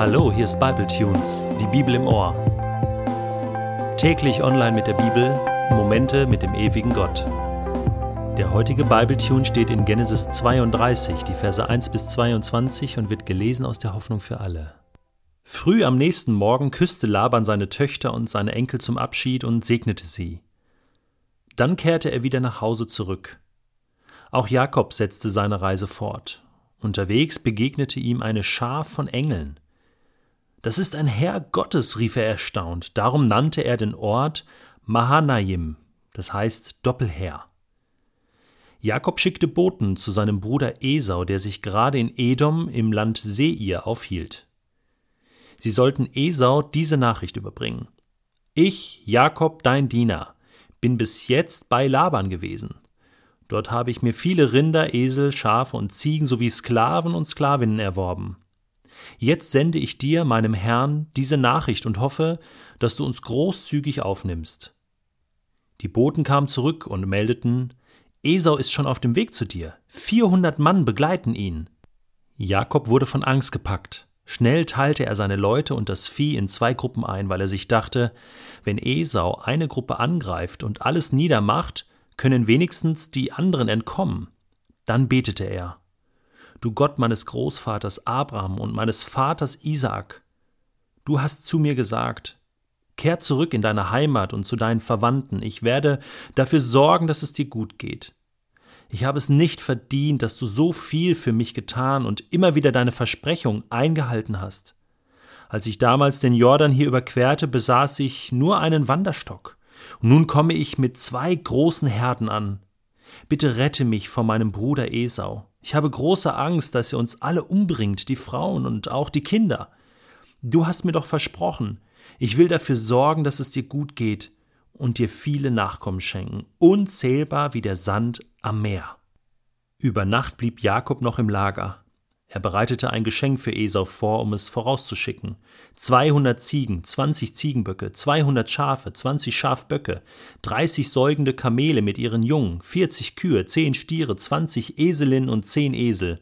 Hallo, hier ist Bible Tunes, die Bibel im Ohr. Täglich online mit der Bibel, Momente mit dem ewigen Gott. Der heutige Bible Tune steht in Genesis 32, die Verse 1 bis 22 und wird gelesen aus der Hoffnung für alle. Früh am nächsten Morgen küsste Laban seine Töchter und seine Enkel zum Abschied und segnete sie. Dann kehrte er wieder nach Hause zurück. Auch Jakob setzte seine Reise fort. Unterwegs begegnete ihm eine Schar von Engeln. Das ist ein Herr Gottes, rief er erstaunt. Darum nannte er den Ort Mahanaim, das heißt Doppelherr. Jakob schickte Boten zu seinem Bruder Esau, der sich gerade in Edom im Land Seir aufhielt. Sie sollten Esau diese Nachricht überbringen. Ich, Jakob, dein Diener, bin bis jetzt bei Laban gewesen. Dort habe ich mir viele Rinder, Esel, Schafe und Ziegen sowie Sklaven und Sklavinnen erworben. Jetzt sende ich dir, meinem Herrn, diese Nachricht und hoffe, dass du uns großzügig aufnimmst. Die Boten kamen zurück und meldeten, Esau ist schon auf dem Weg zu dir. Vierhundert Mann begleiten ihn. Jakob wurde von Angst gepackt. Schnell teilte er seine Leute und das Vieh in zwei Gruppen ein, weil er sich dachte, wenn Esau eine Gruppe angreift und alles niedermacht, können wenigstens die anderen entkommen. Dann betete er. Du Gott meines Großvaters Abraham und meines Vaters Isaak, du hast zu mir gesagt, Kehr zurück in deine Heimat und zu deinen Verwandten, ich werde dafür sorgen, dass es dir gut geht. Ich habe es nicht verdient, dass du so viel für mich getan und immer wieder deine Versprechung eingehalten hast. Als ich damals den Jordan hier überquerte, besaß ich nur einen Wanderstock. Und nun komme ich mit zwei großen Herden an. Bitte rette mich vor meinem Bruder Esau. Ich habe große Angst, dass er uns alle umbringt, die Frauen und auch die Kinder. Du hast mir doch versprochen, ich will dafür sorgen, dass es dir gut geht und dir viele Nachkommen schenken, unzählbar wie der Sand am Meer. Über Nacht blieb Jakob noch im Lager. Er bereitete ein Geschenk für Esau vor, um es vorauszuschicken. 200 Ziegen, 20 Ziegenböcke, 200 Schafe, 20 Schafböcke, 30 säugende Kamele mit ihren Jungen, 40 Kühe, 10 Stiere, 20 Eselinnen und 10 Esel.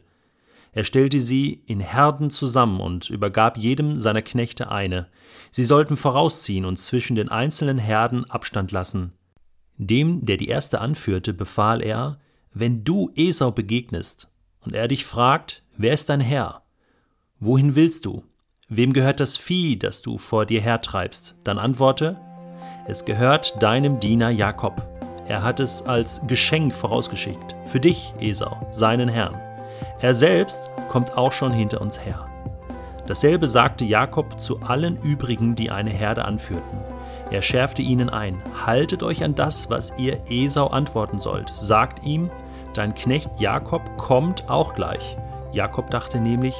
Er stellte sie in Herden zusammen und übergab jedem seiner Knechte eine. Sie sollten vorausziehen und zwischen den einzelnen Herden Abstand lassen. Dem, der die erste anführte, befahl er, wenn du Esau begegnest und er dich fragt, Wer ist dein Herr? Wohin willst du? Wem gehört das Vieh, das du vor dir hertreibst? Dann antworte, es gehört deinem Diener Jakob. Er hat es als Geschenk vorausgeschickt. Für dich, Esau, seinen Herrn. Er selbst kommt auch schon hinter uns her. Dasselbe sagte Jakob zu allen übrigen, die eine Herde anführten. Er schärfte ihnen ein: Haltet euch an das, was ihr Esau antworten sollt. Sagt ihm: Dein Knecht Jakob kommt auch gleich. Jakob dachte nämlich,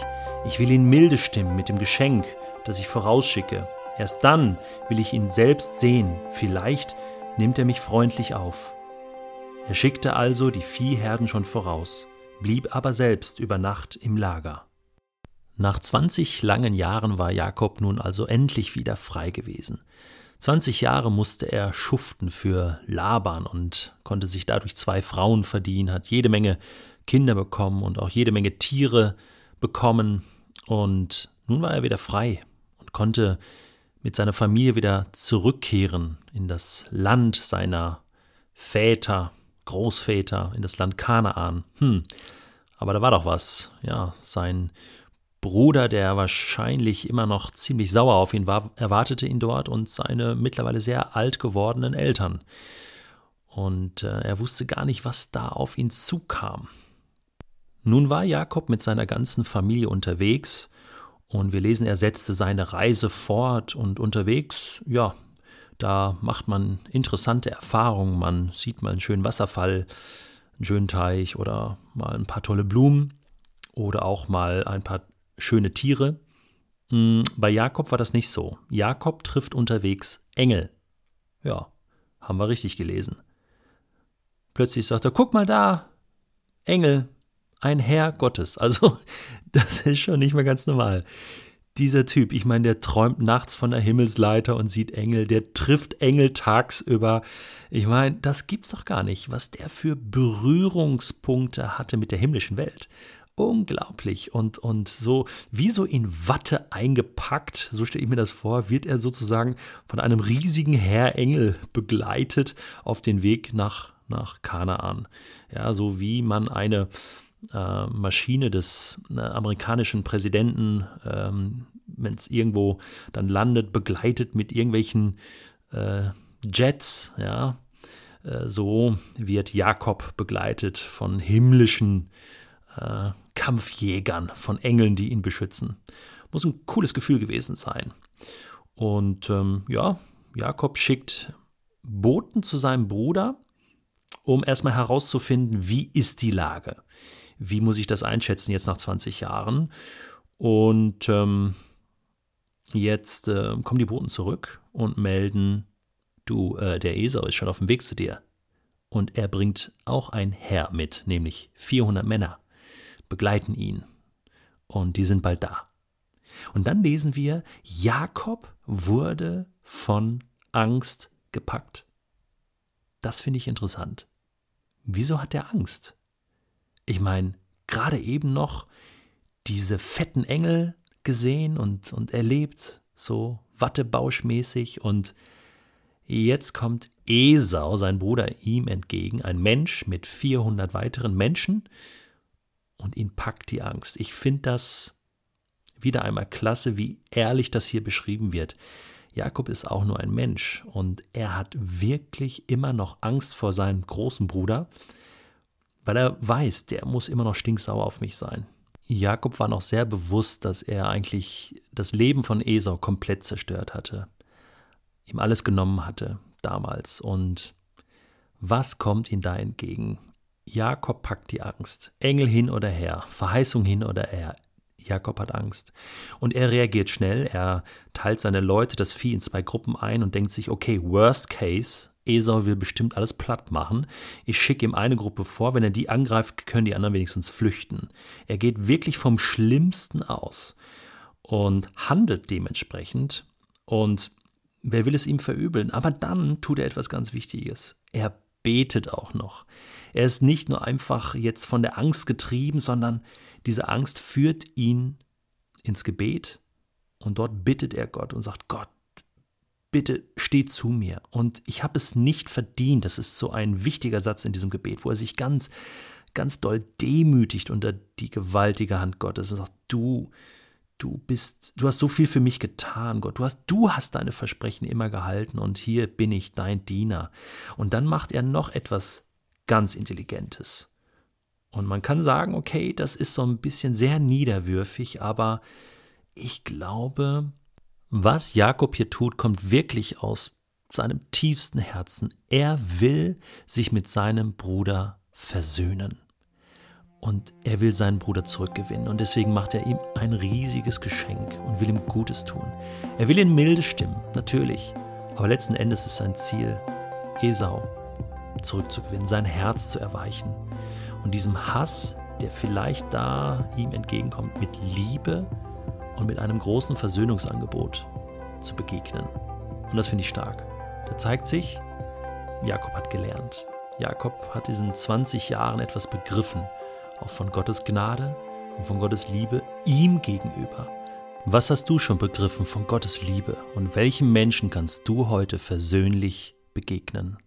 ich will ihn milde stimmen mit dem Geschenk, das ich vorausschicke. Erst dann will ich ihn selbst sehen. Vielleicht nimmt er mich freundlich auf. Er schickte also die Viehherden schon voraus, blieb aber selbst über Nacht im Lager. Nach 20 langen Jahren war Jakob nun also endlich wieder frei gewesen. 20 Jahre musste er schuften für Laban und konnte sich dadurch zwei Frauen verdienen, hat jede Menge Kinder bekommen und auch jede Menge Tiere bekommen. Und nun war er wieder frei und konnte mit seiner Familie wieder zurückkehren in das Land seiner Väter, Großväter, in das Land Kanaan. Hm, aber da war doch was. Ja, sein Bruder, der wahrscheinlich immer noch ziemlich sauer auf ihn war, erwartete ihn dort und seine mittlerweile sehr alt gewordenen Eltern. Und äh, er wusste gar nicht, was da auf ihn zukam. Nun war Jakob mit seiner ganzen Familie unterwegs und wir lesen, er setzte seine Reise fort und unterwegs, ja, da macht man interessante Erfahrungen, man sieht mal einen schönen Wasserfall, einen schönen Teich oder mal ein paar tolle Blumen oder auch mal ein paar schöne Tiere. Hm, bei Jakob war das nicht so. Jakob trifft unterwegs Engel. Ja, haben wir richtig gelesen. Plötzlich sagt er, guck mal da, Engel, ein Herr Gottes. Also, das ist schon nicht mehr ganz normal. Dieser Typ, ich meine, der träumt nachts von der Himmelsleiter und sieht Engel, der trifft Engel tagsüber. Ich meine, das gibt's doch gar nicht, was der für Berührungspunkte hatte mit der himmlischen Welt. Unglaublich und, und so wie so in Watte eingepackt, so stelle ich mir das vor, wird er sozusagen von einem riesigen Herr Engel begleitet auf den Weg nach, nach Kanaan. Ja, so wie man eine äh, Maschine des äh, amerikanischen Präsidenten, ähm, wenn es irgendwo dann landet, begleitet mit irgendwelchen äh, Jets, ja, äh, so wird Jakob begleitet von himmlischen äh, Kampfjägern, von Engeln, die ihn beschützen. Muss ein cooles Gefühl gewesen sein. Und ähm, ja, Jakob schickt Boten zu seinem Bruder, um erstmal herauszufinden, wie ist die Lage. Wie muss ich das einschätzen jetzt nach 20 Jahren? Und ähm, jetzt äh, kommen die Boten zurück und melden, du, äh, der Esau ist schon auf dem Weg zu dir. Und er bringt auch ein Herr mit, nämlich 400 Männer, begleiten ihn. Und die sind bald da. Und dann lesen wir, Jakob wurde von Angst gepackt. Das finde ich interessant. Wieso hat er Angst? Ich meine, gerade eben noch diese fetten Engel gesehen und, und erlebt, so wattebauschmäßig und Jetzt kommt Esau, sein Bruder, ihm entgegen, ein Mensch mit 400 weiteren Menschen, und ihn packt die Angst. Ich finde das wieder einmal klasse, wie ehrlich das hier beschrieben wird. Jakob ist auch nur ein Mensch und er hat wirklich immer noch Angst vor seinem großen Bruder, weil er weiß, der muss immer noch stinksauer auf mich sein. Jakob war noch sehr bewusst, dass er eigentlich das Leben von Esau komplett zerstört hatte ihm alles genommen hatte damals. Und was kommt ihm da entgegen? Jakob packt die Angst. Engel hin oder her, Verheißung hin oder her. Jakob hat Angst. Und er reagiert schnell. Er teilt seine Leute, das Vieh, in zwei Gruppen ein und denkt sich, okay, worst case, Esau will bestimmt alles platt machen. Ich schicke ihm eine Gruppe vor, wenn er die angreift, können die anderen wenigstens flüchten. Er geht wirklich vom Schlimmsten aus und handelt dementsprechend. Und Wer will es ihm verübeln? Aber dann tut er etwas ganz Wichtiges. Er betet auch noch. Er ist nicht nur einfach jetzt von der Angst getrieben, sondern diese Angst führt ihn ins Gebet und dort bittet er Gott und sagt, Gott, bitte steh zu mir. Und ich habe es nicht verdient. Das ist so ein wichtiger Satz in diesem Gebet, wo er sich ganz, ganz doll demütigt unter die gewaltige Hand Gottes und sagt, du, du bist, du hast so viel für mich getan, Gott. Du hast, du hast deine Versprechen immer gehalten und hier bin ich dein Diener. Und dann macht er noch etwas ganz Intelligentes. Und man kann sagen, okay, das ist so ein bisschen sehr niederwürfig, aber ich glaube, was Jakob hier tut, kommt wirklich aus seinem tiefsten Herzen. Er will sich mit seinem Bruder versöhnen und er will seinen Bruder zurückgewinnen und deswegen macht er ihm ein riesiges Geschenk und will ihm Gutes tun. Er will ihn milde stimmen, natürlich, aber letzten Endes ist sein Ziel, Esau zurückzugewinnen, sein Herz zu erweichen und diesem Hass, der vielleicht da ihm entgegenkommt, mit Liebe und mit einem großen Versöhnungsangebot zu begegnen. Und das finde ich stark. Da zeigt sich, Jakob hat gelernt. Jakob hat diesen 20 Jahren etwas begriffen auch von Gottes Gnade und von Gottes Liebe ihm gegenüber. Was hast du schon begriffen von Gottes Liebe und welchem Menschen kannst du heute versöhnlich begegnen?